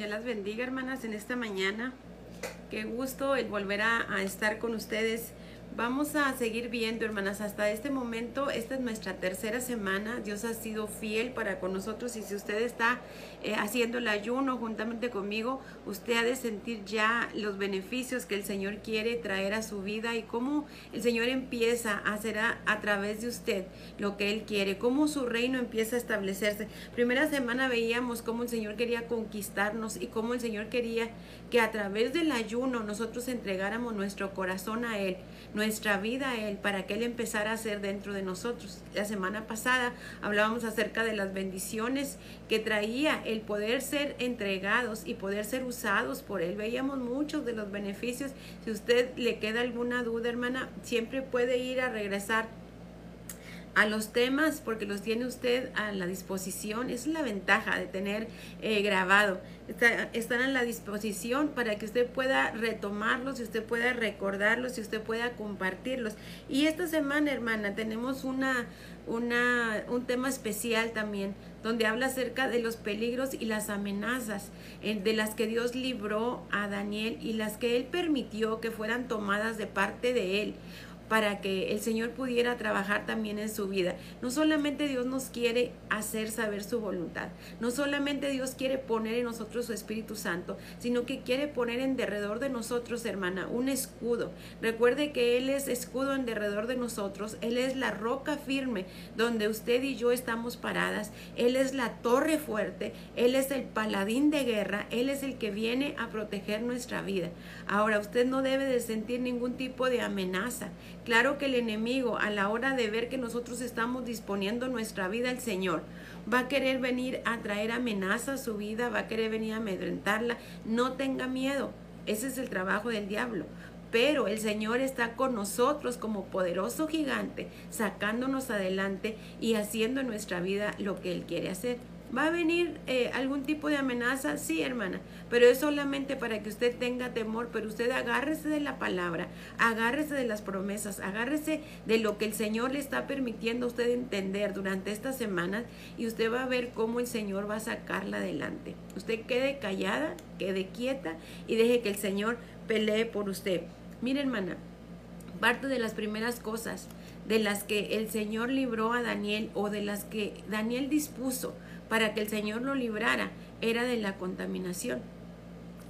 Dios las bendiga, hermanas, en esta mañana. Qué gusto el volver a estar con ustedes Vamos a seguir viendo, hermanas, hasta este momento, esta es nuestra tercera semana, Dios ha sido fiel para con nosotros. Y si usted está eh, haciendo el ayuno juntamente conmigo, usted ha de sentir ya los beneficios que el Señor quiere traer a su vida y cómo el Señor empieza a hacer a, través de usted lo que Él quiere, cómo su reino empieza a establecerse. Primera semana veíamos cómo el Señor quería conquistarnos y cómo el Señor quería que a través del ayuno nosotros entregáramos nuestro corazón a Él nuestra vida a Él para que Él empezara a hacer dentro de nosotros. La semana pasada hablábamos acerca de las bendiciones que traía el poder ser entregados y poder ser usados por Él. Veíamos muchos de los beneficios. Si usted le queda alguna duda, hermana, siempre puede ir a regresar a los temas porque los tiene usted a la disposición. Esa es la ventaja de tener eh, grabado. están a la disposición para que usted pueda retomarlos, y usted pueda recordarlos, y usted pueda compartirlos. Y esta semana, hermana, tenemos una, una, un tema especial también, donde habla acerca de los peligros y las amenazas eh, de las que Dios libró a Daniel y las que él permitió que fueran tomadas de parte de él para que el Señor pudiera trabajar también en su vida. No solamente Dios nos quiere hacer saber su voluntad, no solamente Dios quiere poner en nosotros su Espíritu Santo, sino que quiere poner en derredor de nosotros, hermana, un escudo. Recuerde que Él es escudo en derredor de nosotros, Él es la roca firme donde usted y yo estamos paradas, Él es la torre fuerte, Él es el paladín de guerra, Él es el que viene a proteger nuestra vida. Ahora, usted no debe de sentir ningún tipo de amenaza. Claro que el enemigo a la hora de ver que nosotros estamos disponiendo nuestra vida al Señor, va a querer venir a traer amenaza a su vida, va a querer venir a amedrentarla. No tenga miedo, ese es el trabajo del diablo. Pero el Señor está con nosotros como poderoso gigante, sacándonos adelante y haciendo en nuestra vida lo que Él quiere hacer. ¿Va a venir eh, algún tipo de amenaza? Sí, hermana, pero es solamente para que usted tenga temor, pero usted agárrese de la palabra, agárrese de las promesas, agárrese de lo que el Señor le está permitiendo a usted entender durante estas semanas y usted va a ver cómo el Señor va a sacarla adelante. Usted quede callada, quede quieta y deje que el Señor pelee por usted. Mire, hermana, parte de las primeras cosas de las que el Señor libró a Daniel o de las que Daniel dispuso para que el Señor lo librara era de la contaminación.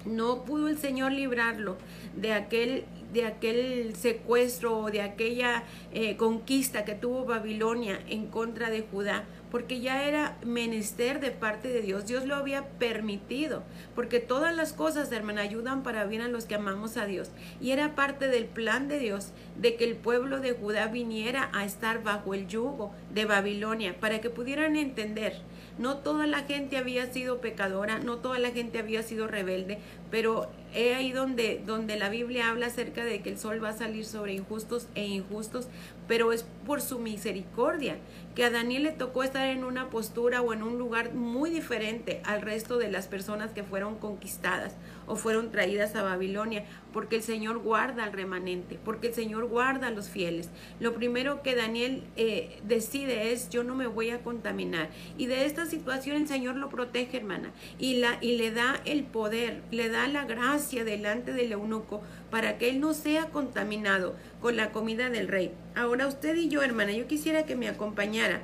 No pudo el Señor librarlo de aquel, de aquel secuestro o de aquella eh, conquista que tuvo Babilonia en contra de Judá, porque ya era menester de parte de Dios. Dios lo había permitido, porque todas las cosas, hermana, ayudan para bien a los que amamos a Dios. Y era parte del plan de Dios de que el pueblo de Judá viniera a estar bajo el yugo de Babilonia, para que pudieran entender no toda la gente había sido pecadora, no toda la gente había sido rebelde, pero es ahí donde, donde la Biblia habla acerca de que el sol va a salir sobre injustos e injustos, pero es por su misericordia que a Daniel le tocó estar en una postura o en un lugar muy diferente al resto de las personas que fueron conquistadas o fueron traídas a Babilonia, porque el Señor guarda al remanente, porque el Señor guarda a los fieles. Lo primero que Daniel eh, decide es, yo no me voy a contaminar. Y de esta situación el Señor lo protege, hermana, y, la, y le da el poder, le da la gracia delante del eunuco para que él no sea contaminado con la comida del rey. Ahora usted y yo, hermana, yo quisiera que me acompañara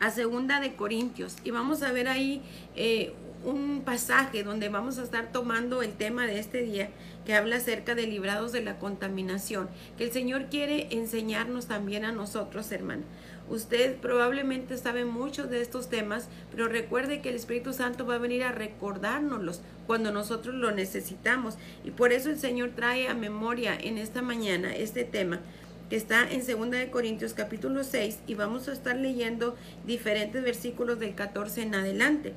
a segunda de Corintios y vamos a ver ahí eh, un pasaje donde vamos a estar tomando el tema de este día que habla acerca de librados de la contaminación, que el Señor quiere enseñarnos también a nosotros, hermana. Usted probablemente sabe muchos de estos temas, pero recuerde que el Espíritu Santo va a venir a recordárnoslos cuando nosotros lo necesitamos. Y por eso el Señor trae a memoria en esta mañana este tema que está en 2 Corintios capítulo 6 y vamos a estar leyendo diferentes versículos del 14 en adelante.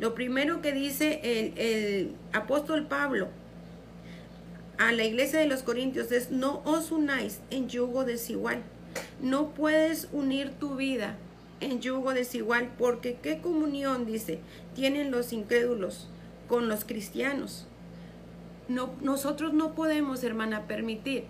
Lo primero que dice el, el apóstol Pablo a la iglesia de los Corintios es no os unáis en yugo desigual no puedes unir tu vida en yugo desigual porque qué comunión, dice, tienen los incrédulos con los cristianos. No, nosotros no podemos, hermana, permitir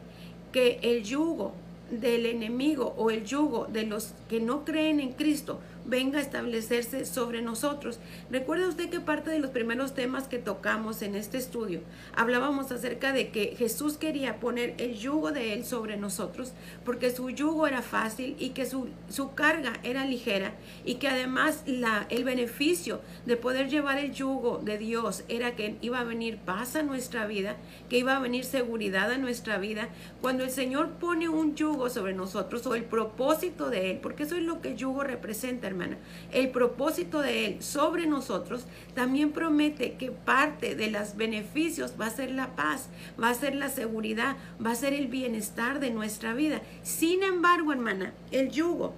que el yugo del enemigo o el yugo de los que no creen en Cristo venga a establecerse sobre nosotros. Recuerda usted que parte de los primeros temas que tocamos en este estudio, hablábamos acerca de que Jesús quería poner el yugo de Él sobre nosotros, porque su yugo era fácil y que su, su carga era ligera y que además la, el beneficio de poder llevar el yugo de Dios era que iba a venir paz a nuestra vida, que iba a venir seguridad a nuestra vida. Cuando el Señor pone un yugo sobre nosotros o el propósito de Él, porque eso es lo que yugo representa, hermana, el propósito de Él sobre nosotros también promete que parte de los beneficios va a ser la paz, va a ser la seguridad, va a ser el bienestar de nuestra vida. Sin embargo, hermana, el yugo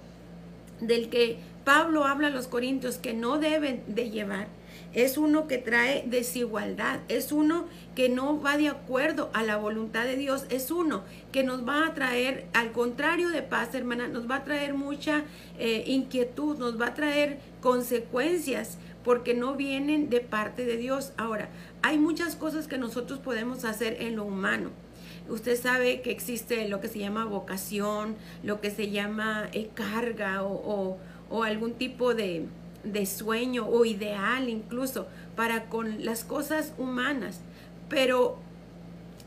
del que Pablo habla a los corintios que no deben de llevar, es uno que trae desigualdad, es uno que no va de acuerdo a la voluntad de Dios, es uno que nos va a traer, al contrario de paz, hermana, nos va a traer mucha eh, inquietud, nos va a traer consecuencias porque no vienen de parte de Dios. Ahora, hay muchas cosas que nosotros podemos hacer en lo humano. Usted sabe que existe lo que se llama vocación, lo que se llama eh, carga o algún tipo de, de sueño o ideal incluso para con las cosas humanas, pero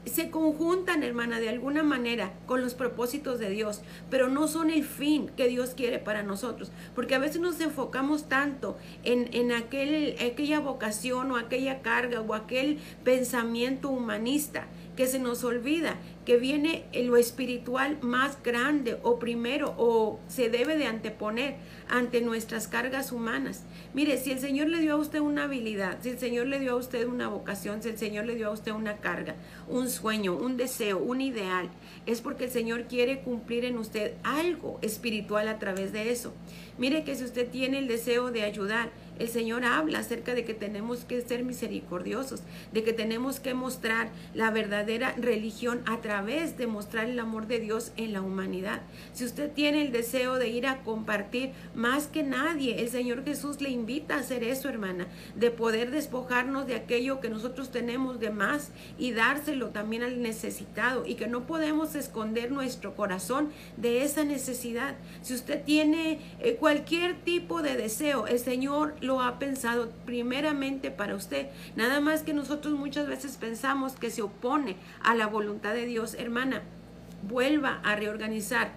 se conjuntan, hermana, de alguna manera con los propósitos de Dios, pero no son el fin que Dios quiere para nosotros, porque a veces nos enfocamos tanto en, en aquel, aquella vocación o aquella carga o aquel pensamiento humanista que se nos olvida que viene lo espiritual más grande o primero o se debe de anteponer ante nuestras cargas humanas. Mire, si el Señor le dio a usted una habilidad, si el Señor le dio a usted una vocación, si el Señor le dio a usted una carga, un sueño, un deseo, un ideal, es porque el Señor quiere cumplir en usted algo espiritual a través de eso. Mire que si usted tiene el deseo de ayudar, el Señor habla acerca de que tenemos que ser misericordiosos, de que tenemos que mostrar la verdadera religión a través de mostrar el amor de Dios en la humanidad. Si usted tiene el deseo de ir a compartir más que nadie, el Señor Jesús le invita a hacer eso, hermana, de poder despojarnos de aquello que nosotros tenemos de más y dárselo también al necesitado y que no podemos esconder nuestro corazón de esa necesidad. Si usted tiene eh, cualquier tipo de deseo, el Señor lo ha pensado primeramente para usted. Nada más que nosotros muchas veces pensamos que se opone a la voluntad de Dios. Hermana, vuelva a reorganizar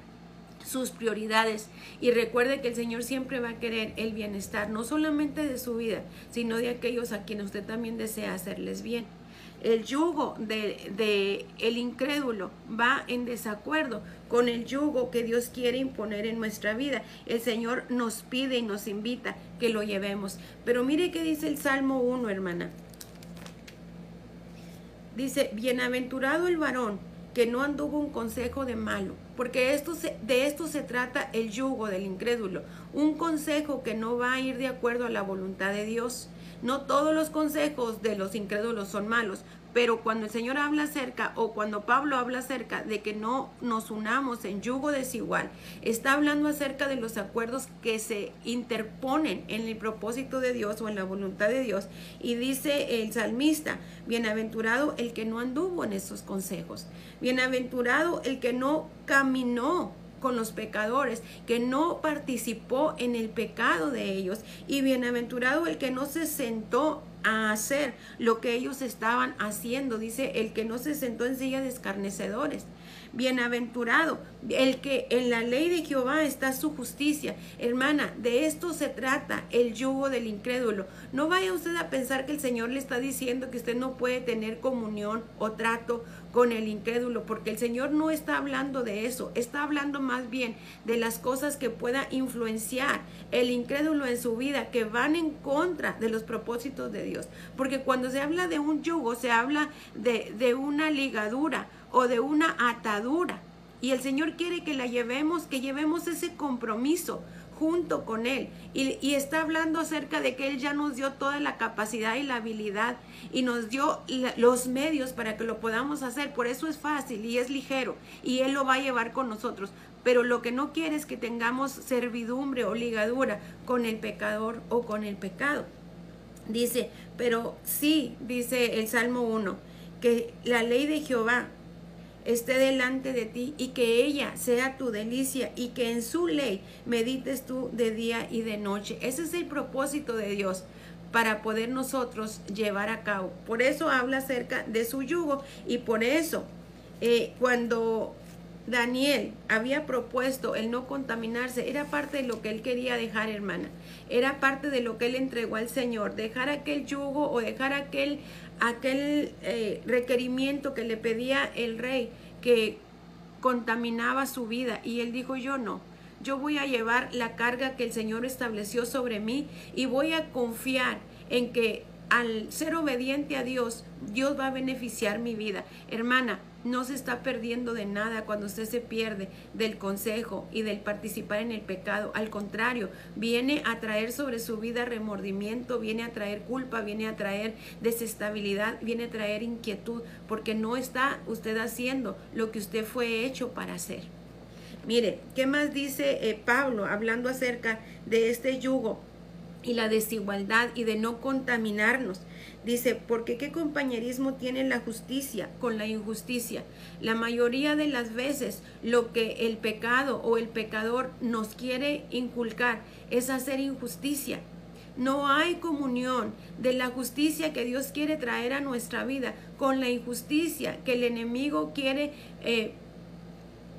sus prioridades y recuerde que el Señor siempre va a querer el bienestar, no solamente de su vida, sino de aquellos a quienes usted también desea hacerles bien el yugo de, el incrédulo va en desacuerdo con el yugo que Dios quiere imponer en nuestra vida. El Señor nos pide y nos invita que lo llevemos. Pero mire qué dice el Salmo 1, hermana. Dice, bienaventurado el varón que no anduvo un consejo de malo, porque esto de esto se trata el yugo del incrédulo, un consejo que no va a ir de acuerdo a la voluntad de Dios. No todos los consejos de los incrédulos son malos, pero cuando el Señor habla acerca o cuando Pablo habla acerca de que no nos unamos en yugo desigual, está hablando acerca de los acuerdos que se interponen en el propósito de Dios o en la voluntad de Dios. Y dice el salmista, bienaventurado el que no anduvo en esos consejos, bienaventurado el que no caminó con los pecadores, que no participó en el pecado de ellos. Y bienaventurado el que no se sentó a hacer lo que ellos estaban haciendo. Dice, el que no se sentó en silla de escarnecedores. Bienaventurado el que en la ley de Jehová está su justicia. Hermana, de esto se trata el yugo del incrédulo. No vaya usted a pensar que el Señor le está diciendo que usted no puede tener comunión o trato con el incrédulo, porque el Señor no está hablando de eso, está hablando más bien de las cosas que pueda influenciar el incrédulo en su vida, que van en contra de los propósitos de Dios. Porque cuando se habla de un yugo, se habla de, de una ligadura o de una atadura. Y el Señor quiere que la llevemos, que llevemos ese compromiso junto con Él. Y, está hablando acerca de que Él ya nos dio toda la capacidad y la habilidad y nos dio los medios para que lo podamos hacer. Por eso es fácil y es ligero y Él lo va a llevar con nosotros. Pero lo que no quiere es que tengamos servidumbre o ligadura con el pecador o con el pecado. Dice, pero sí, dice el Salmo 1, que la ley de Jehová esté delante de ti y que ella sea tu delicia y que en su ley medites tú de día y de noche. Ese es el propósito de Dios para poder nosotros llevar a cabo. Por eso habla acerca de su yugo y por eso eh, cuando Daniel había propuesto el no contaminarse, era parte de lo que él quería dejar, hermana. Era parte de lo que él entregó al Señor, dejar aquel yugo o dejar aquel, aquel eh, requerimiento que le pedía el rey que contaminaba su vida. Y él dijo, yo no, yo voy a llevar la carga que el Señor estableció sobre mí y voy a confiar en que al ser obediente a Dios, Dios va a beneficiar mi vida. Hermana, no se está perdiendo de nada cuando usted se pierde del consejo y del participar en el pecado. Al contrario, viene a traer sobre su vida remordimiento, viene a traer culpa, viene a traer desestabilidad, viene a traer inquietud, porque no está usted haciendo lo que usted fue hecho para hacer. Mire, ¿qué más dice eh, Pablo hablando acerca de este yugo y la desigualdad y de no contaminarnos? Dice, porque qué compañerismo tiene la justicia con la injusticia. La mayoría de las veces lo que el pecado o el pecador nos quiere inculcar es hacer injusticia. No hay comunión de la justicia que Dios quiere traer a nuestra vida con la injusticia que el enemigo quiere eh,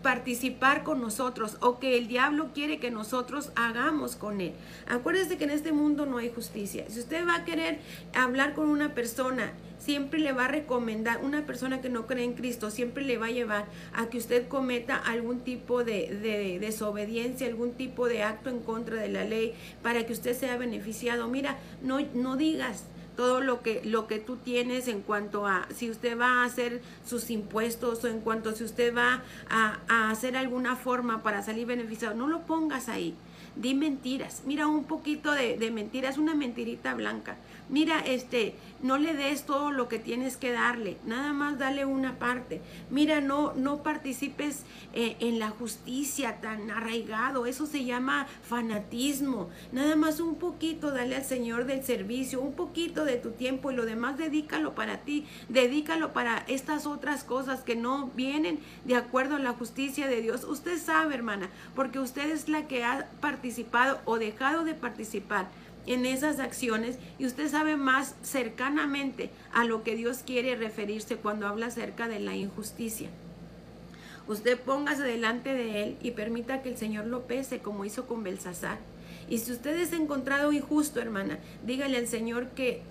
participar con nosotros o que el diablo quiere que nosotros hagamos con él. Acuérdese que en este mundo no hay justicia. Si usted va a querer hablar con una persona, siempre le va a recomendar, una persona que no cree en Cristo, siempre le va a llevar a que usted cometa algún tipo de, de desobediencia, algún tipo de acto en contra de la ley para que usted sea beneficiado. Mira, no, no digas todo lo que, lo que tú tienes en cuanto a si usted va a hacer sus impuestos o en cuanto a si usted va a, hacer alguna forma para salir beneficiado, no lo pongas ahí. Di mentiras. Mira un poquito de, de mentiras, una mentirita blanca mira, este, no le des todo lo que tienes que darle, nada más dale una parte. Mira, no, no participes eh, en la justicia tan arraigado, eso se llama fanatismo. Nada más un poquito dale al Señor del servicio, un poquito de tu tiempo y lo demás dedícalo para ti, dedícalo para estas otras cosas que no vienen de acuerdo a la justicia de Dios. Usted sabe, hermana, porque usted es la que ha participado o dejado de participar en esas acciones y usted sabe más cercanamente a lo que Dios quiere referirse cuando habla acerca de la injusticia. Usted póngase delante de Él y permita que el Señor lo pese como hizo con Belsasar. Y si usted es encontrado injusto, hermana, dígale al Señor que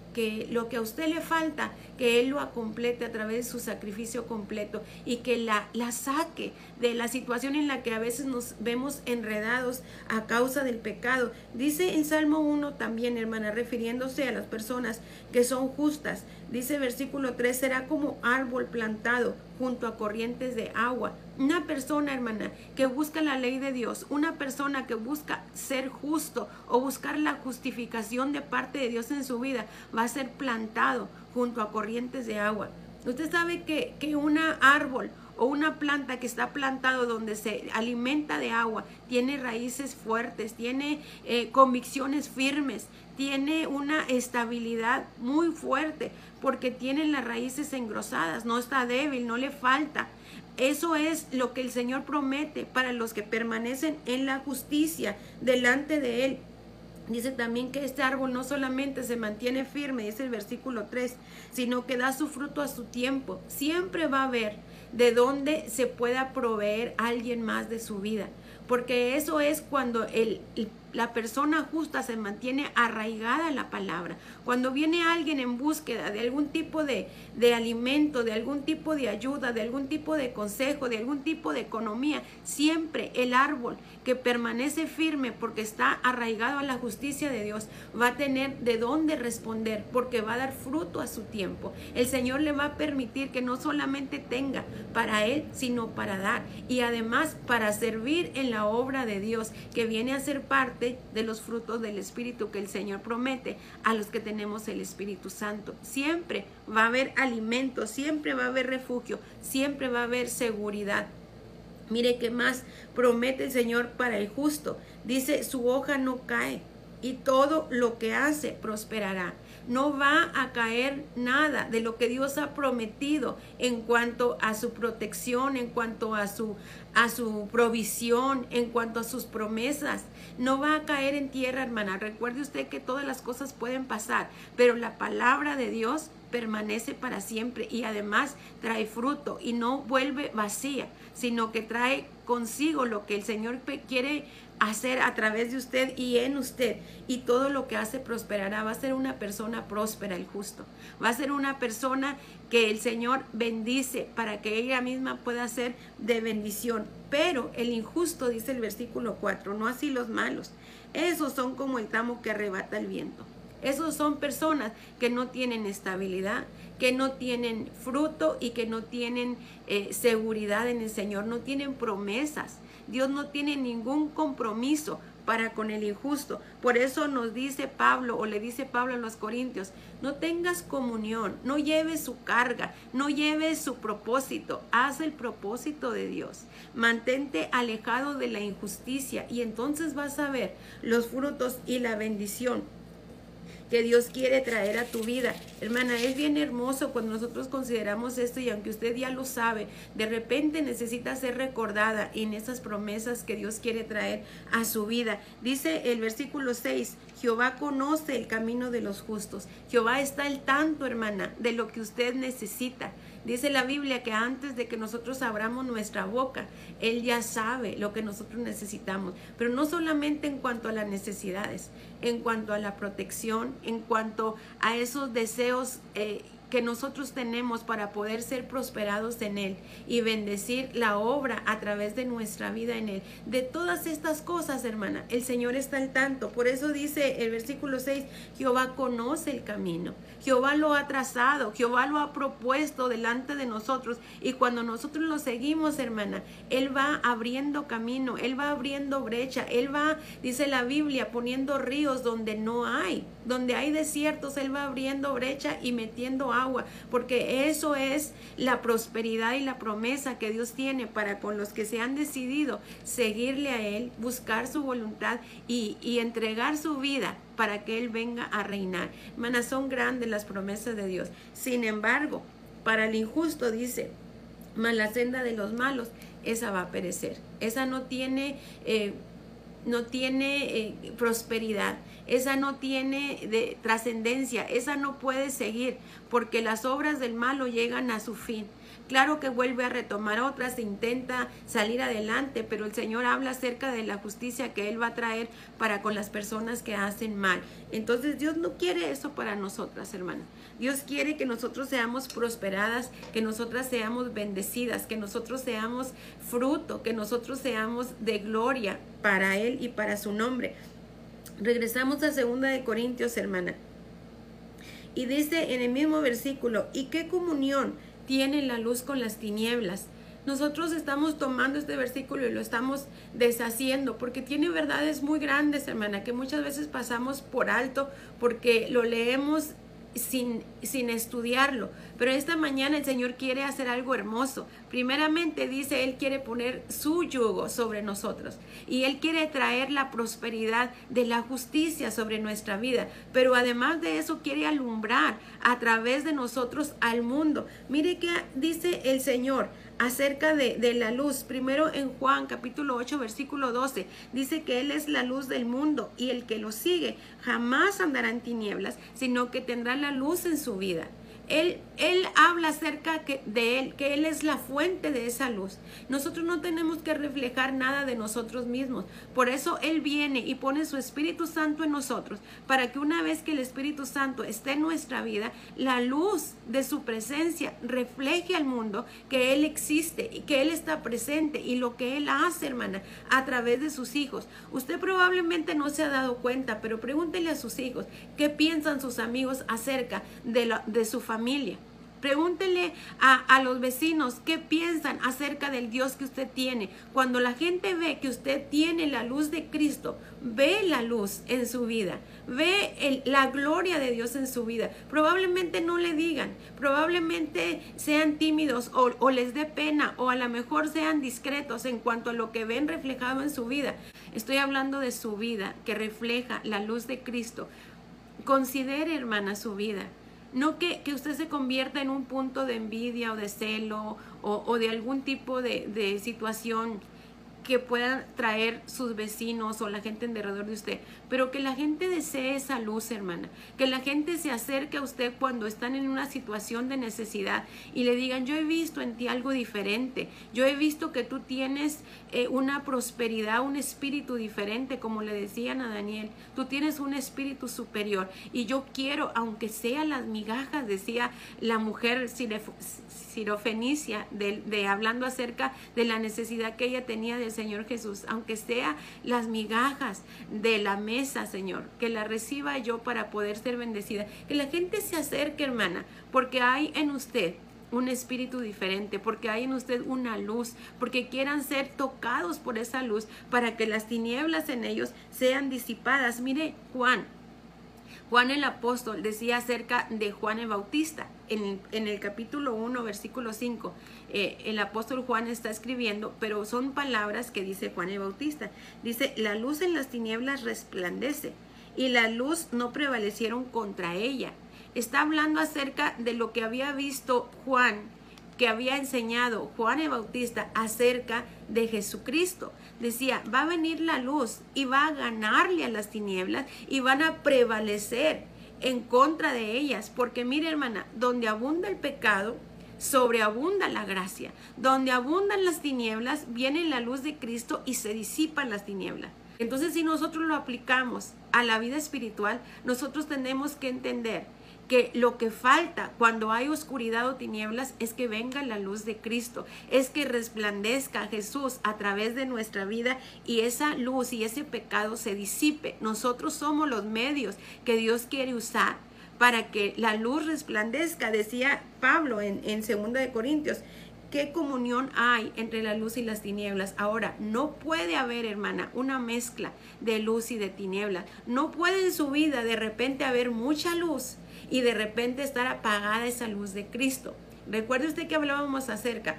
lo que a usted le falta, que Él lo complete a través de su sacrificio completo y que la, la saque de la situación en la que a veces nos vemos enredados a causa del pecado. Dice en Salmo 1 también, hermana, refiriéndose a las personas que son justas, dice versículo 3, será como árbol plantado junto a corrientes de agua. Una persona, hermana, que busca la ley de Dios, una persona que busca ser justo o buscar la justificación de parte de Dios en su vida, va a ser plantado junto a corrientes de agua. Usted sabe que, que un árbol o una planta que está plantado donde se alimenta de agua tiene raíces fuertes, tiene eh, convicciones firmes, tiene una estabilidad muy fuerte porque tiene las raíces engrosadas, no está débil, no le falta. Eso es lo que el Señor promete para los que permanecen en la justicia delante de Él. Dice también que este árbol no solamente se mantiene firme, dice el versículo 3, sino que da su fruto a su tiempo. Siempre va a haber de dónde se pueda proveer alguien más de su vida. Porque eso es cuando el, la persona justa se mantiene arraigada en la palabra. Cuando viene alguien en búsqueda de algún tipo de, de, alimento, de algún tipo de ayuda, de algún tipo de consejo, de algún tipo de economía, siempre el árbol que permanece firme porque está arraigado a la justicia de Dios va a tener de dónde responder porque va a dar fruto a su tiempo. El Señor le va a permitir que no solamente tenga para Él, sino para dar y además para servir en la obra de Dios que viene a ser parte de los frutos del Espíritu que el Señor promete a los que tenemos el Espíritu Santo. Siempre va a haber alimento, siempre va a haber refugio, siempre va a haber seguridad. Mire qué más promete el Señor para el justo. Dice, su hoja no cae y todo lo que hace prosperará. No va a caer nada de lo que Dios ha prometido en cuanto a su protección, en cuanto a su a su provisión, en cuanto a sus promesas. No va a caer en tierra, hermana. Recuerde usted que todas las cosas pueden pasar, pero la palabra de Dios permanece para siempre y además trae fruto y no vuelve vacía, sino que trae consigo lo que el Señor quiere hacer a través de usted y en usted. Y todo lo que hace prosperará. Va a ser una persona próspera el justo. Va a ser una persona que el Señor bendice para que ella misma pueda ser de bendición. Pero el injusto, dice el versículo 4, no así los malos. Esos son como el tamo que arrebata el viento. Esos son personas que no tienen estabilidad, que no tienen fruto y que no tienen eh, seguridad en el Señor, no tienen promesas. Dios no tiene ningún compromiso para con el injusto. Por eso nos dice Pablo o le dice Pablo a los Corintios, no tengas comunión, no lleves su carga, no lleves su propósito, haz el propósito de Dios. Mantente alejado de la injusticia y entonces vas a ver los frutos y la bendición que Dios quiere traer a tu vida. Hermana, es bien hermoso cuando nosotros consideramos esto y aunque usted ya lo sabe, de repente necesita ser recordada en esas promesas que Dios quiere traer a su vida. Dice el versículo 6, Jehová conoce el camino de los justos. Jehová está al tanto, hermana, de lo que usted necesita. Dice la Biblia que antes de que nosotros abramos nuestra boca, Él ya sabe lo que nosotros necesitamos. Pero no solamente en cuanto a las necesidades, en cuanto a la protección, en cuanto a esos deseos. Eh, que nosotros tenemos para poder ser prosperados en Él y bendecir la obra a través de nuestra vida en Él. De todas estas cosas, hermana, el Señor está al tanto. Por eso dice el versículo 6, Jehová conoce el camino. Jehová lo ha trazado, Jehová lo ha propuesto delante de nosotros y cuando nosotros lo seguimos, hermana, Él va abriendo camino, Él va abriendo brecha, Él va, dice la Biblia, poniendo ríos donde no hay, donde hay desiertos, Él va abriendo brecha y metiendo agua, porque eso es la prosperidad y la promesa que Dios tiene para con los que se han decidido seguirle a Él, buscar su voluntad y, y entregar su vida para que Él venga a reinar. Hermanas, son grandes las promesas de Dios. Sin embargo, para el injusto dice, mas la senda de los malos, esa va a perecer. Esa no tiene, eh, no tiene eh, prosperidad. Esa no tiene de trascendencia. Esa no puede seguir porque las obras del malo llegan a su fin. Claro que vuelve a retomar otras, intenta salir adelante, pero el Señor habla acerca de la justicia que Él va a traer para con las personas que hacen mal. Entonces Dios no quiere eso para nosotras, hermanas. Dios quiere que nosotros seamos prosperadas, que nosotras seamos bendecidas, que nosotros seamos fruto, que nosotros seamos de gloria para Él y para su nombre. Regresamos a segunda de Corintios, hermana. Y dice en el mismo versículo, ¿y qué comunión? tiene la luz con las tinieblas. Nosotros estamos tomando este versículo y lo estamos deshaciendo porque tiene verdades muy grandes, hermana, que muchas veces pasamos por alto porque lo leemos sin, sin estudiarlo. Pero esta mañana el Señor quiere hacer algo hermoso. Primeramente dice, Él quiere poner su yugo sobre nosotros y Él quiere traer la prosperidad de la justicia sobre nuestra vida. Pero además de eso quiere alumbrar a través de nosotros al mundo. Mire que dice el Señor acerca de, la luz. Primero en Juan capítulo 8 versículo 12 dice que Él es la luz del mundo y el que lo sigue jamás andará en tinieblas, sino que tendrá la luz en su vida. Él, él habla acerca de Él, que Él es la fuente de esa luz. Nosotros no tenemos que reflejar nada de nosotros mismos. Por eso Él viene y pone su Espíritu Santo en nosotros, para que una vez que el Espíritu Santo esté en nuestra vida, la luz de su presencia refleje al mundo que Él existe y que Él está presente y lo que Él hace, hermana, a través de sus hijos. Usted probablemente no se ha dado cuenta, pero pregúntele a sus hijos qué piensan sus amigos acerca de, de su familia familia. Pregúntele a, a, los vecinos qué piensan acerca del Dios que usted tiene. Cuando la gente ve que usted tiene la luz de Cristo, ve la luz en su vida, ve la gloria de Dios en su vida. Probablemente no le digan, probablemente sean tímidos o, o les dé pena o a lo mejor sean discretos en cuanto a lo que ven reflejado en su vida. Estoy hablando de su vida que refleja la luz de Cristo considere, hermana, su vida. No que, que, usted se convierta en un punto de envidia o de celo o, o de algún tipo de, de situación que puedan traer sus vecinos o la gente alrededor de usted, pero que la gente desee esa luz, hermana, que la gente se acerque a usted cuando están en una situación de necesidad y le digan, yo he visto en ti algo diferente, yo he visto que tú tienes eh, una prosperidad, un espíritu diferente, como le decían a Daniel, tú tienes un espíritu superior y yo quiero, aunque sea las migajas, decía la mujer sirofenicia, de, de hablando acerca de la necesidad que ella tenía de Señor Jesús, aunque sea las migajas de la mesa, Señor, que la reciba yo para poder ser bendecida. Que la gente se acerque, hermana, porque hay en usted un espíritu diferente, porque hay en usted una luz, porque quieran ser tocados por esa luz para que las tinieblas en ellos sean disipadas. Mire, Juan, Juan el apóstol decía acerca de Juan el Bautista en, el capítulo 1, versículo 5. Eh, el apóstol Juan está escribiendo, pero son palabras que dice Juan el Bautista. Dice, la luz en las tinieblas resplandece y la luz no prevalecieron contra ella. Está hablando acerca de lo que había visto Juan, que había enseñado Juan el Bautista acerca de Jesucristo decía, va a venir la luz y va a ganarle a las tinieblas y van a prevalecer en contra de ellas. Porque mire hermana, donde abunda el pecado, sobreabunda la gracia. Donde abundan las tinieblas, viene la luz de Cristo y se disipan las tinieblas. Entonces si nosotros lo aplicamos a la vida espiritual, nosotros tenemos que entender que lo que falta cuando hay oscuridad o tinieblas es que venga la luz de Cristo, es que resplandezca Jesús a través de nuestra vida y esa luz y ese pecado se disipe. Nosotros somos los medios que Dios quiere usar para que la luz resplandezca, decía Pablo en, en 2 de Corintios. ¿Qué comunión hay entre la luz y las tinieblas? Ahora, no puede haber, hermana, una mezcla de luz y de tinieblas. No puede en su vida de repente haber mucha luz y de repente estar apagada esa luz de Cristo. Recuerde usted que hablábamos acerca,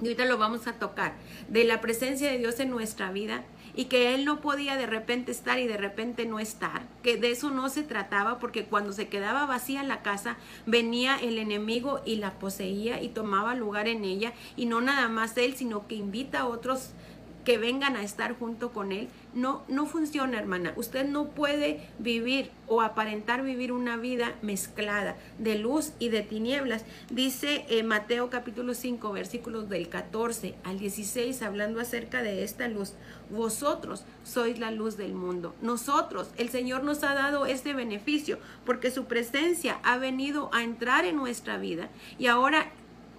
y ahorita lo vamos a tocar, de la presencia de Dios en nuestra vida y que Él no podía de repente estar y de repente no estar, que de eso no se trataba porque cuando se quedaba vacía la casa venía el enemigo y la poseía y tomaba lugar en ella y no nada más Él, sino que invita a otros que vengan a estar junto con Él. No, no funciona, hermana. Usted no puede vivir o aparentar vivir una vida mezclada de luz y de tinieblas. Dice eh, Mateo capítulo 5, versículos del 14 al 16, hablando acerca de esta luz. Vosotros sois la luz del mundo. Nosotros, el Señor nos ha dado este beneficio porque su presencia ha venido a entrar en nuestra vida y ahora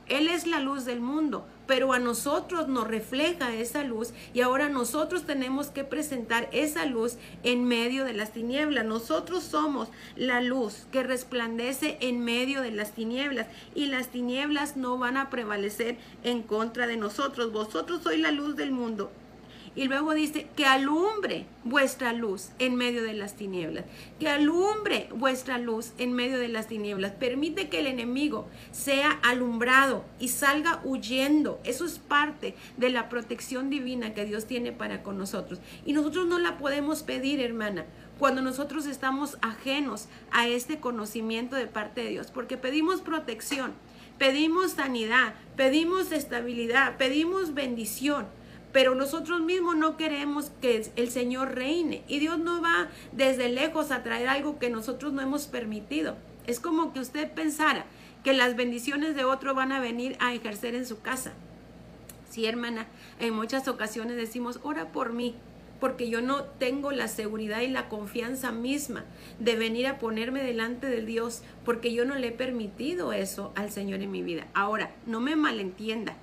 Él es la luz del mundo pero a nosotros nos refleja esa luz y ahora nosotros tenemos que presentar esa luz en medio de las tinieblas. Nosotros somos la luz que resplandece en medio de las tinieblas y las tinieblas no van a prevalecer en contra de nosotros. Vosotros sois la luz del mundo. Y luego dice, que alumbre vuestra luz en medio de las tinieblas. Que alumbre vuestra luz en medio de las tinieblas. Permite que el enemigo sea alumbrado y salga huyendo. Eso es parte de la protección divina que Dios tiene para con nosotros. Y nosotros no la podemos pedir, hermana, cuando nosotros estamos ajenos a este conocimiento de parte de Dios. Porque pedimos protección, pedimos sanidad, pedimos estabilidad, pedimos bendición pero nosotros mismos no queremos que el Señor reine y Dios no va desde lejos a traer algo que nosotros no hemos permitido. Es como que usted pensara que las bendiciones de otro van a venir a ejercer en su casa. Sí, hermana, en muchas ocasiones decimos, ora por mí, porque yo no tengo la seguridad y la confianza misma de venir a ponerme delante de Dios, porque yo no le he permitido eso al Señor en mi vida. Ahora, no me malentienda,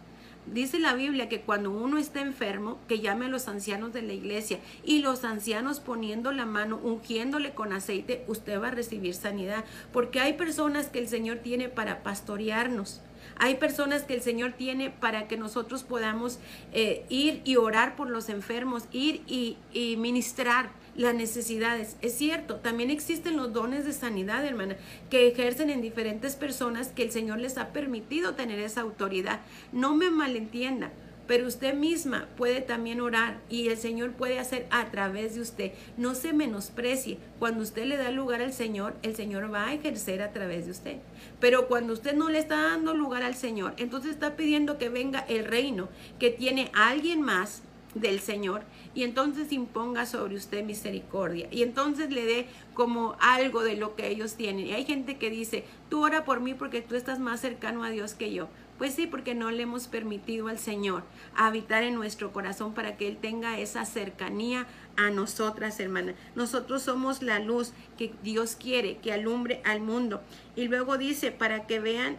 Dice la Biblia que cuando uno está enfermo, que llame a los ancianos de la iglesia y los ancianos poniendo la mano, ungiéndole con aceite, usted va a recibir sanidad. Porque hay personas que el Señor tiene para pastorearnos. Hay personas que el Señor tiene para que nosotros podamos eh, ir y orar por los enfermos, ir y, y ministrar las necesidades. Es cierto, también existen los dones de sanidad, hermana, que ejercen en diferentes personas que el Señor les ha permitido tener esa autoridad. No me malentienda. pero usted misma puede también orar y el Señor puede hacer a través de usted. No se menosprecie. Cuando usted le da lugar al Señor, el Señor va a ejercer a través de usted. Pero cuando usted no le está dando lugar al Señor, entonces está pidiendo que venga el reino que tiene alguien más del Señor y entonces imponga sobre usted misericordia y entonces le dé como algo de lo que ellos tienen. Y hay gente que dice, tú ora por mí porque tú estás más cercano a Dios que yo. Pues sí, porque no le hemos permitido al Señor habitar en nuestro corazón para que Él tenga esa cercanía a nosotras, hermanas. Nosotros somos la luz que Dios quiere que alumbre al mundo. Y luego dice, para que vean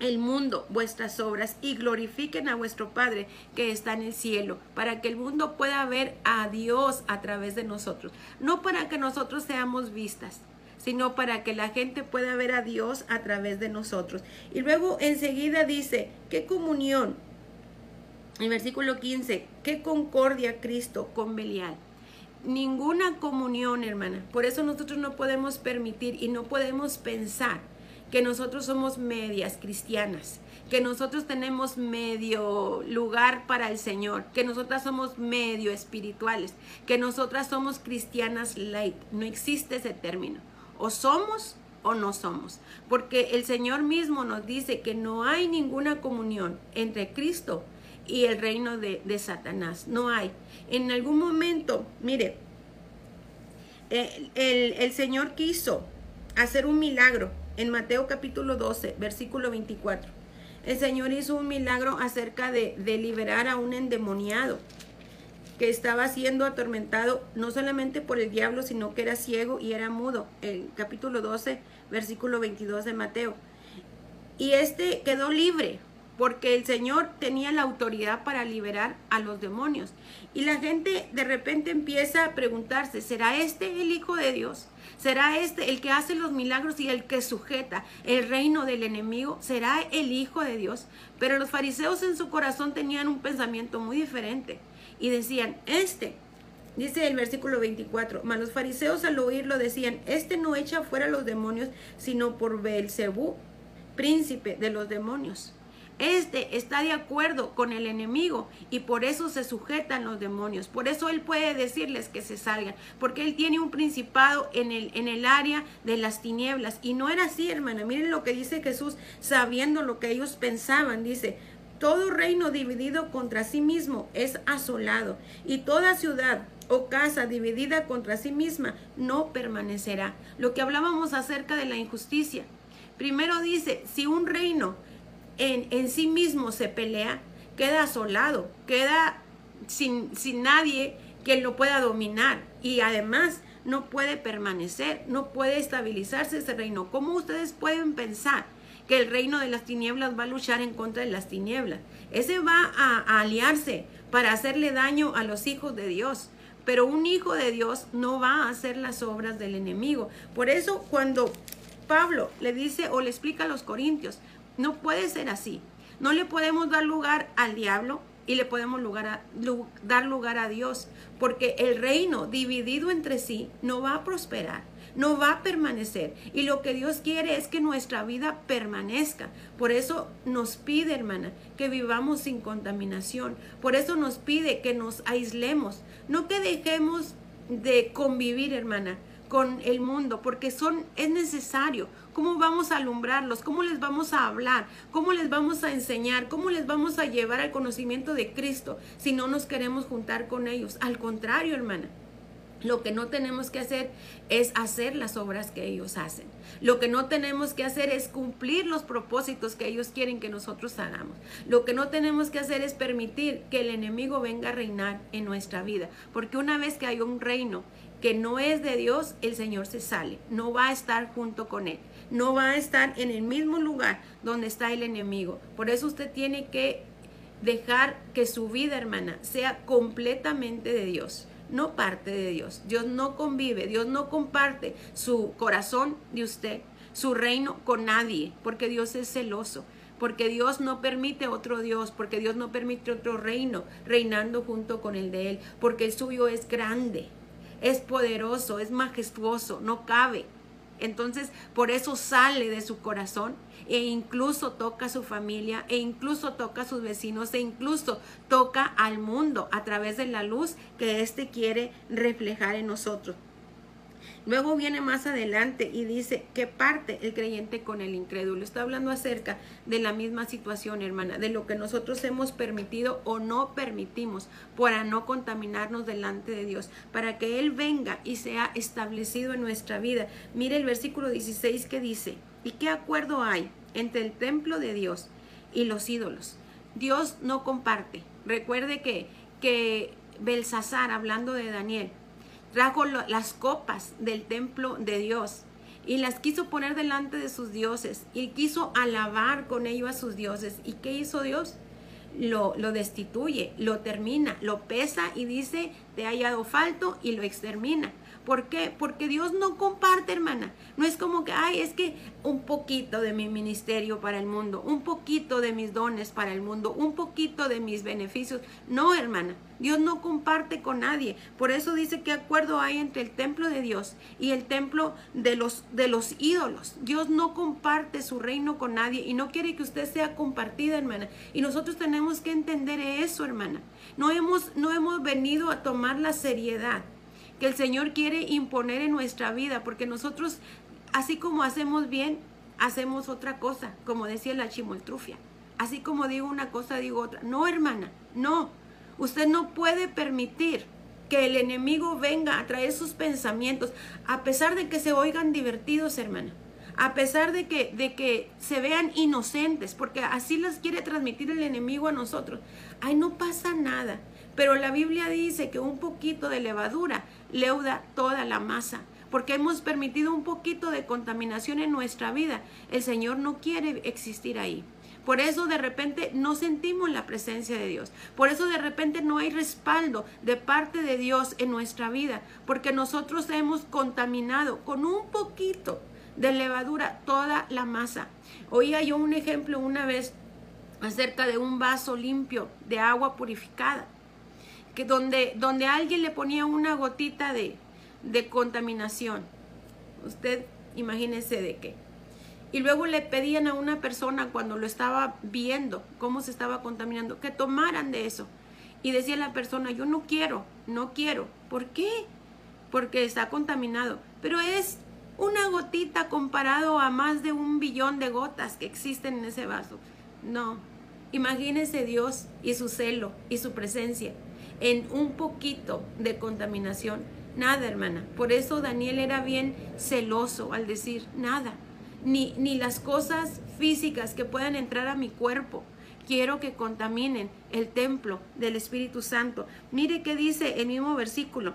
el mundo vuestras obras y glorifiquen a vuestro Padre que está en el cielo, para que el mundo pueda ver a Dios a través de nosotros, no para que nosotros seamos vistas, sino para que la gente pueda ver a Dios a través de nosotros. Y luego enseguida dice, ¿qué comunión? En versículo 15, ¿qué concordia Cristo con Belial? Ninguna comunión, hermana. Por eso nosotros no podemos permitir y no podemos pensar que nosotros somos medias cristianas, que nosotros tenemos medio lugar para el Señor, que nosotras somos medio espirituales, que nosotras somos cristianas light. No existe ese término. O somos o no somos. Porque el Señor mismo nos dice que no hay ninguna comunión entre Cristo y el reino de, Satanás. No hay. En algún momento, mire, el, el, Señor quiso hacer un milagro en Mateo capítulo 12, versículo 24. El Señor hizo un milagro acerca de, de liberar a un endemoniado que estaba siendo atormentado no solamente por el diablo, sino que era ciego y era mudo. El capítulo 12, versículo 22 de Mateo. Y este quedó libre porque el Señor tenía la autoridad para liberar a los demonios. Y la gente de repente empieza a preguntarse, ¿será este el Hijo de Dios? ¿Será este el que hace los milagros y el que sujeta el reino del enemigo? ¿Será el Hijo de Dios? Pero los fariseos en su corazón tenían un pensamiento muy diferente y decían, este, dice el versículo 24, mas los fariseos al oírlo decían, este no echa fuera los demonios, sino por Beelzebú, príncipe de los demonios. Este está de acuerdo con el enemigo y por eso se sujetan los demonios. Por eso él puede decirles que se salgan, porque él tiene un principado en el, en el área de las tinieblas. Y no era así, hermana. Miren lo que dice Jesús, sabiendo lo que ellos pensaban. Dice, todo reino dividido contra sí mismo es asolado, y toda ciudad o casa dividida contra sí misma no permanecerá. Lo que hablábamos acerca de la injusticia. Primero dice, si un reino en, en sí mismo se pelea, queda asolado, queda sin, sin nadie que lo pueda dominar y además no puede permanecer, no puede estabilizarse ese reino. ¿Cómo ustedes pueden pensar que el reino de las tinieblas va a luchar en contra de las tinieblas. Ese va a, aliarse para hacerle daño a los hijos de Dios. Pero un hijo de Dios no va a hacer las obras del enemigo. Por eso cuando Pablo le dice o le explica a los corintios, no puede ser así. No le podemos dar lugar al diablo y le podemos dar lugar a Dios, porque el reino dividido entre sí no va a prosperar no va a permanecer. Y lo que Dios quiere es que nuestra vida permanezca. Por eso nos pide, hermana, que vivamos sin contaminación. Por eso nos pide que nos aislemos. No que dejemos de convivir, hermana, con el mundo, porque son, es necesario. ¿Cómo vamos a alumbrarlos? ¿Cómo les vamos a hablar? ¿Cómo les vamos a enseñar? ¿Cómo les vamos a llevar al conocimiento de Cristo si no nos queremos juntar con ellos? Al contrario, hermana. Lo que no tenemos que hacer es hacer las obras que ellos hacen. Lo que no tenemos que hacer es cumplir los propósitos que ellos quieren que nosotros hagamos. Lo que no tenemos que hacer es permitir que el enemigo venga a reinar en nuestra vida. Porque una vez que hay un reino que no es de Dios, el Señor se sale. No va a estar junto con él. No va a estar en el mismo lugar donde está el enemigo. Por eso usted tiene que dejar que su vida, hermana, sea completamente de Dios no parte de Dios. Dios no convive, Dios no comparte su corazón de usted, su reino con nadie, porque Dios es celoso, porque Dios no permite otro Dios, porque Dios no permite otro reino reinando junto con el de Él, porque el suyo es grande, es poderoso, es majestuoso, no cabe. Entonces, por eso sale de su corazón e incluso toca a su familia, e incluso toca a sus vecinos, e incluso toca al mundo a través de la luz que éste quiere reflejar en nosotros. Luego viene más adelante y dice que parte el creyente con el incrédulo. Está hablando acerca de la misma situación, hermana, de lo que nosotros hemos permitido o no permitimos para no contaminarnos delante de Dios, para que Él venga y sea establecido en nuestra vida. Mire el versículo 16 que dice, ¿y qué acuerdo hay entre el templo de Dios y los ídolos? Dios no comparte. Recuerde que, que Belsasar, hablando de Daniel, trajo las copas del templo de Dios y las quiso poner delante de sus dioses y quiso alabar con ello a sus dioses. ¿Y qué hizo Dios? Lo, lo destituye, lo termina, lo pesa y dice, te ha hallado falto y lo extermina. ¿Por qué? Porque Dios no comparte, hermana. No es como que, ay, es que un poquito de mi ministerio para el mundo, un poquito de mis dones para el mundo, un poquito de mis beneficios. No, hermana. Dios no comparte con nadie. Por eso dice que acuerdo hay entre el templo de Dios y el templo de los, de los ídolos. Dios no comparte su reino con nadie y no quiere que usted sea compartida, hermana. Y nosotros tenemos que entender eso, hermana. No hemos, no hemos venido a tomar la seriedad que el Señor quiere imponer en nuestra vida, porque nosotros, así como hacemos bien, hacemos otra cosa, como decía la chimoltrufia. Así como digo una cosa, digo otra. No, hermana, no. Usted no puede permitir que el enemigo venga a traer sus pensamientos, a pesar de que se oigan divertidos, hermana. A pesar de que, de que se vean inocentes, porque así las quiere transmitir el enemigo a nosotros. Ay, no pasa nada. Pero la Biblia dice que un poquito de levadura leuda toda la masa, porque hemos permitido un poquito de contaminación en nuestra vida. El Señor no quiere existir ahí. Por eso de repente no sentimos la presencia de Dios. Por eso de repente no hay respaldo de parte de Dios en nuestra vida. Porque nosotros hemos contaminado con un poquito de levadura toda la masa. Oía yo un ejemplo una vez acerca de un vaso limpio de agua purificada que donde, donde alguien le ponía una gotita de, de contaminación. Usted imagínese de qué. Y luego le pedían a una persona cuando lo estaba viendo cómo se estaba contaminando, que tomaran de eso. Y decía la persona, yo no quiero, no quiero. ¿Por qué? Porque está contaminado. Pero es una gotita comparado a más de un billón de gotas que existen en ese vaso. No. Imagínese Dios y su celo y su presencia en un poquito de contaminación, nada, hermana. Por eso Daniel era bien celoso al decir nada, ni, ni las cosas físicas que puedan entrar a mi cuerpo. Quiero que contaminen el templo del Espíritu Santo. Mire qué dice el mismo versículo.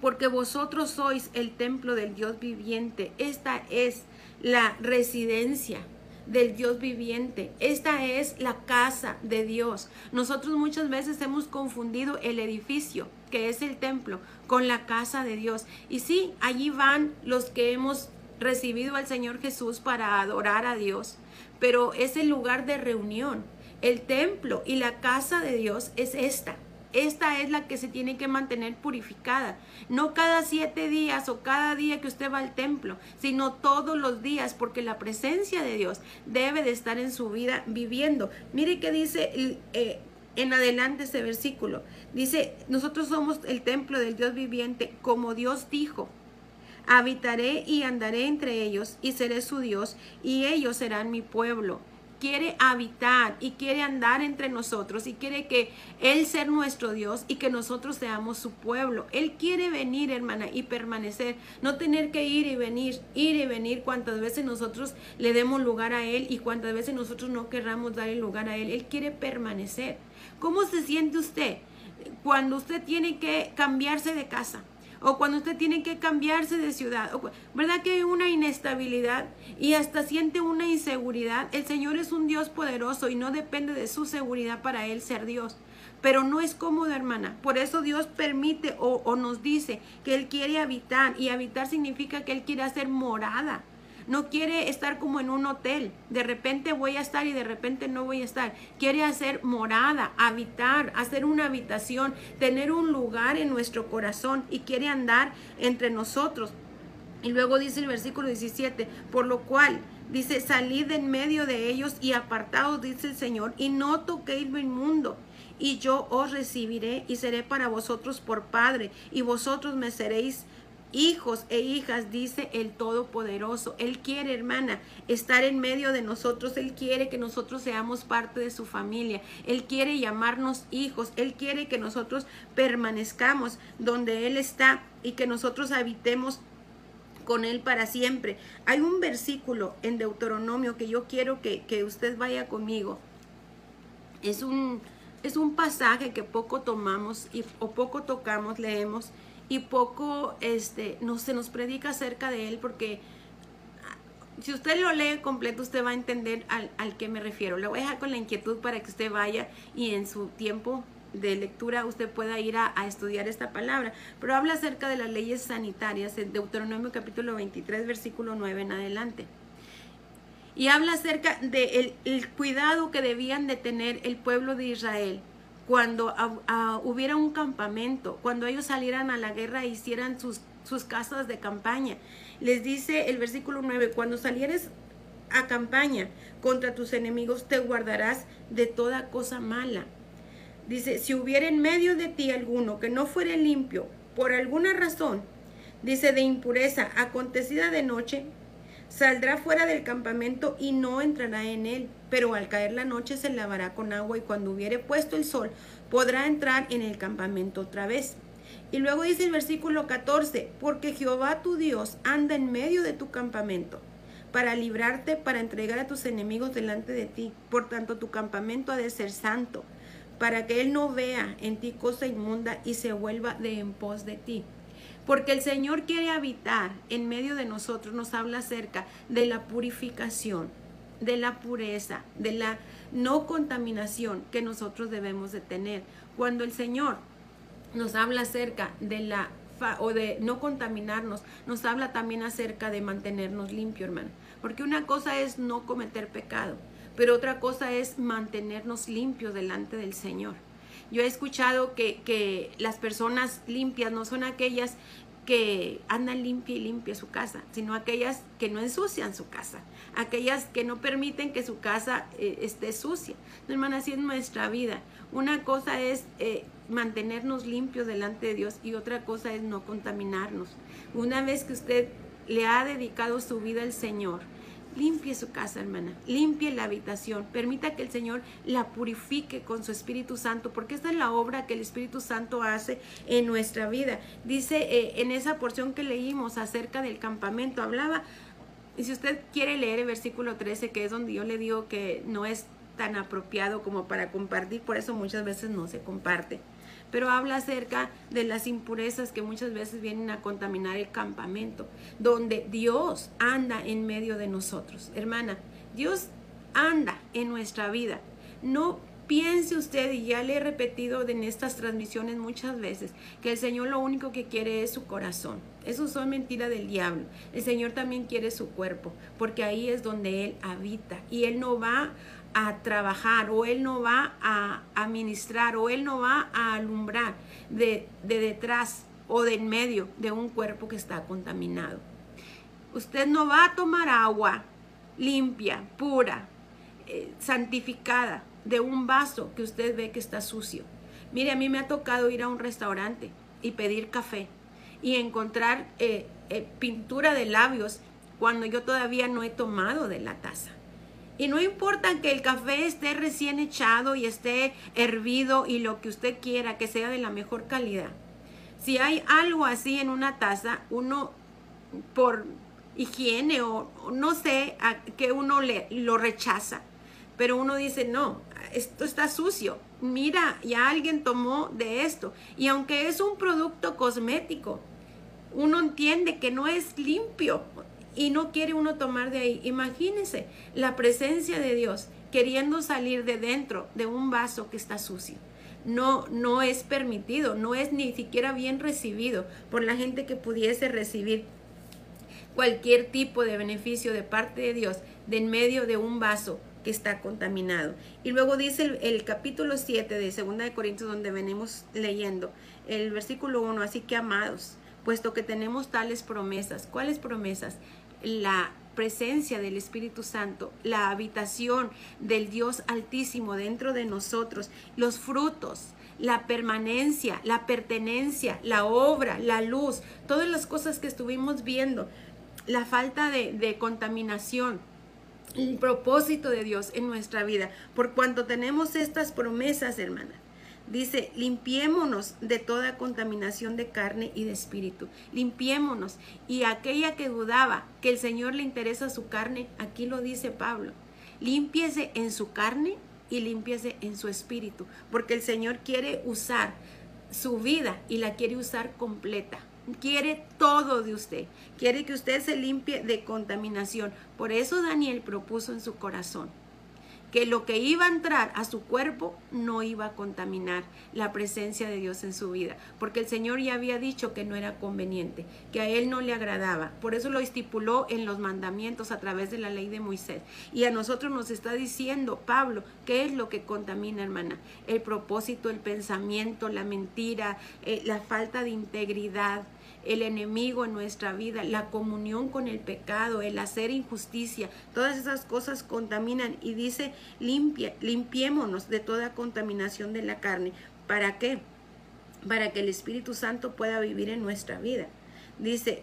Porque vosotros sois el templo del Dios viviente. Esta es la residencia del Dios viviente. Esta es la casa de Dios. Nosotros muchas veces hemos confundido el edificio, que es el templo, con la casa de Dios. Y sí, allí van los que hemos recibido al Señor Jesús para adorar a Dios, pero es el lugar de reunión. El templo y la casa de Dios es esta. Esta es la que se tiene que mantener purificada. No cada siete días o cada día que usted va al templo, sino todos los días, porque la presencia de Dios debe de estar en su vida viviendo. Mire que dice eh, en adelante ese versículo. Dice, nosotros somos el templo del Dios viviente, como Dios dijo. Habitaré y andaré entre ellos y seré su Dios y ellos serán mi pueblo quiere habitar y quiere andar entre nosotros y quiere que Él sea nuestro Dios y que nosotros seamos su pueblo. Él quiere venir, hermana, y permanecer, no tener que ir y venir, ir y venir cuantas veces nosotros le demos lugar a Él y cuantas veces nosotros no querramos dar el lugar a Él. Él quiere permanecer. ¿Cómo se siente usted cuando usted tiene que cambiarse de casa? O cuando usted tiene que cambiarse de ciudad, ¿verdad que hay una inestabilidad y hasta siente una inseguridad? El Señor es un Dios poderoso y no depende de su seguridad para Él ser Dios. Pero no es cómodo, hermana. Por eso Dios permite o, o nos dice que Él quiere habitar y habitar significa que Él quiere hacer morada no quiere estar como en un hotel. De repente voy a estar y de repente no voy a estar. Quiere hacer morada, habitar, hacer una habitación, tener un lugar en nuestro corazón y quiere andar entre nosotros. Y luego dice el versículo 17, por lo cual dice, salid en medio de ellos y apartaos, dice el Señor, y no toquéis lo inmundo. Y yo os recibiré y seré para vosotros por Padre, y vosotros me seréis hijos e hijas, dice el Todopoderoso. Él quiere, hermana, estar en medio de nosotros. Él quiere que nosotros seamos parte de su familia. Él quiere llamarnos hijos. Él quiere que nosotros permanezcamos donde Él está y que nosotros habitemos con Él para siempre. Hay un versículo en Deuteronomio que yo quiero que, que usted vaya conmigo. Es un, es un pasaje que poco tomamos y, o poco tocamos, leemos y poco este, no, se nos predica acerca de él porque si usted lo lee completo usted va a entender al, al que me refiero. Le voy a dejar con la inquietud para que usted vaya y en su tiempo de lectura usted pueda ir a, estudiar esta palabra. Pero habla acerca de las leyes sanitarias en Deuteronomio capítulo 23 versículo 9 en adelante. Y habla acerca del de el cuidado que debían de tener el pueblo de Israel cuando hubiera un campamento, cuando ellos salieran a la guerra e hicieran sus, sus casas de campaña. Les dice el versículo 9, cuando salieres a campaña contra tus enemigos, te guardarás de toda cosa mala. Dice, si hubiera en medio de ti alguno que no fuere limpio por alguna razón, dice, de impureza acontecida de noche, Saldrá fuera del campamento y no entrará en él, pero al caer la noche se lavará con agua y cuando hubiere puesto el sol podrá entrar en el campamento otra vez. Y luego dice el versículo 14, porque Jehová tu Dios anda en medio de tu campamento para librarte, para entregar a tus enemigos delante de ti. Por tanto, tu campamento ha de ser santo, para que Él no vea en ti cosa inmunda y se vuelva de en pos de ti. Porque el Señor quiere habitar en medio de nosotros, nos habla acerca de la purificación, de la pureza, de la no contaminación que nosotros debemos de tener. Cuando el Señor nos habla acerca de la o de no contaminarnos, nos habla también acerca de mantenernos limpios, hermano. Porque una cosa es no cometer pecado, pero otra cosa es mantenernos limpios delante del Señor. Yo he escuchado que, que las personas limpias no son aquellas que andan limpia y limpia su casa, sino aquellas que no ensucian su casa, aquellas que no permiten que su casa eh, esté sucia. No, hermana, así es nuestra vida. Una cosa es eh, mantenernos limpios delante de Dios y otra cosa es no contaminarnos. Una vez que usted le ha dedicado su vida al Señor, Limpie su casa, hermana. Limpie la habitación. Permita que el Señor la purifique con su Espíritu Santo, porque esta es la obra que el Espíritu Santo hace en nuestra vida. Dice eh, en esa porción que leímos acerca del campamento, hablaba, y si usted quiere leer el versículo 13, que es donde yo le digo que no es tan apropiado como para compartir, por eso muchas veces no se comparte pero habla acerca de las impurezas que muchas veces vienen a contaminar el campamento, donde Dios anda en medio de nosotros. Hermana, Dios anda en nuestra vida. No piense usted, y ya le he repetido en estas transmisiones muchas veces, que el Señor lo único que quiere es su corazón. Eso son mentiras del diablo. El Señor también quiere su cuerpo, porque ahí es donde Él habita. Y Él no va a trabajar o Él no va a administrar o Él no va a alumbrar de, detrás o de en medio de un cuerpo que está contaminado. Usted no va a tomar agua limpia, pura, eh, santificada de un vaso que usted ve que está sucio. Mire, a mí me ha tocado ir a un restaurante y pedir café y encontrar eh, eh, pintura de labios cuando yo todavía no he tomado de la taza. Y no importa que el café esté recién echado y esté hervido y lo que usted quiera, que sea de la mejor calidad. Si hay algo así en una taza, uno por higiene o, no sé, que uno le, lo rechaza. Pero uno dice, no, esto está sucio. Mira, ya alguien tomó de esto. Y aunque es un producto cosmético, uno entiende que no es limpio y no quiere uno tomar de ahí. Imagínense la presencia de Dios queriendo salir de dentro de un vaso que está sucio. No, no es permitido, no es ni siquiera bien recibido por la gente que pudiese recibir cualquier tipo de beneficio de parte de Dios de en medio de un vaso que está contaminado. Y luego dice el, capítulo 7 de 2 de Corintios donde venimos leyendo, el versículo 1, así que amados, puesto que tenemos tales promesas. ¿Cuáles promesas? La presencia del Espíritu Santo, la habitación del Dios Altísimo dentro de nosotros, los frutos, la permanencia, la pertenencia, la obra, la luz, todas las cosas que estuvimos viendo, la falta de, contaminación, el propósito de Dios en nuestra vida, por cuanto tenemos estas promesas, hermana. Dice, limpiémonos de toda contaminación de carne y de espíritu. Limpiémonos. Y aquella que dudaba que el Señor le interesa su carne, aquí lo dice Pablo. Límpiese en su carne y límpiese en su espíritu. Porque el Señor quiere usar su vida y la quiere usar completa. Quiere todo de usted. Quiere que usted se limpie de contaminación. Por eso Daniel propuso en su corazón que lo que iba a entrar a su cuerpo no iba a contaminar la presencia de Dios en su vida, porque el Señor ya había dicho que no era conveniente, que a él no le agradaba. Por eso lo estipuló en los mandamientos a través de la ley de Moisés. Y a nosotros nos está diciendo Pablo, ¿qué es lo que contamina, hermana? El propósito, el pensamiento, la mentira, eh, la falta de integridad el enemigo en nuestra vida, la comunión con el pecado, el hacer injusticia, todas esas cosas contaminan y dice, limpiémonos de toda contaminación de la carne. ¿Para qué? Para que el Espíritu Santo pueda vivir en nuestra vida. Dice,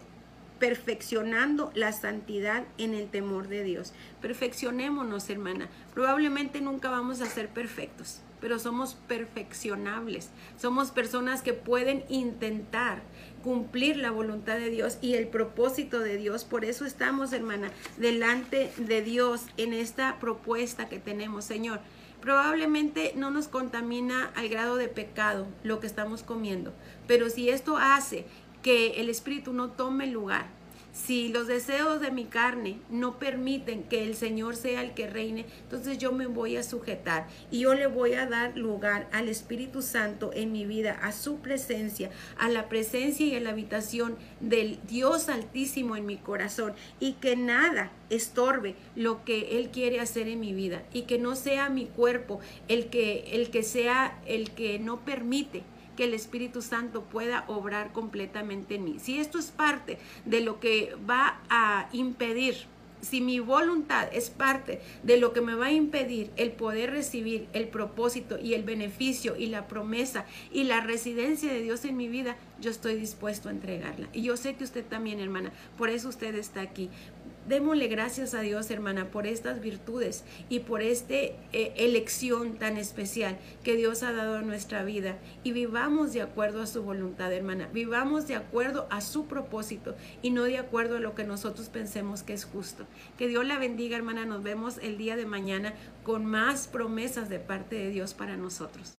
perfeccionando la santidad en el temor de Dios. Perfeccionémonos, hermana. Probablemente nunca vamos a ser perfectos, pero somos perfeccionables. Somos personas que pueden intentar cumplir la voluntad de Dios y el propósito de Dios. Por eso estamos, hermana, delante de Dios en esta propuesta que tenemos, Señor. Probablemente no nos contamina al grado de pecado lo que estamos comiendo, pero si esto hace que el Espíritu no tome lugar, si los deseos de mi carne no permiten que el Señor sea el que reine, entonces yo me voy a sujetar y yo le voy a dar lugar al Espíritu Santo en mi vida, a su presencia, a la presencia y a la habitación del Dios Altísimo en mi corazón y que nada estorbe lo que Él quiere hacer en mi vida y que no sea mi cuerpo el que, el que sea el que no permite que el Espíritu Santo pueda obrar completamente en mí. Si esto es parte de lo que va a impedir si mi voluntad es parte de lo que me va a impedir el poder recibir el propósito y el beneficio y la promesa y la residencia de Dios en mi vida, yo estoy dispuesto a entregarla. Y yo sé que usted también, hermana, por eso usted está aquí. Démosle gracias a Dios, hermana, por estas virtudes y por esta eh, elección tan especial que Dios ha dado a nuestra vida. Y vivamos de acuerdo a su voluntad, hermana. Vivamos de acuerdo a su propósito y no de acuerdo a lo que nosotros pensemos que es justo. Que Dios la bendiga, hermana. Nos vemos el día de mañana con más promesas de parte de Dios para nosotros.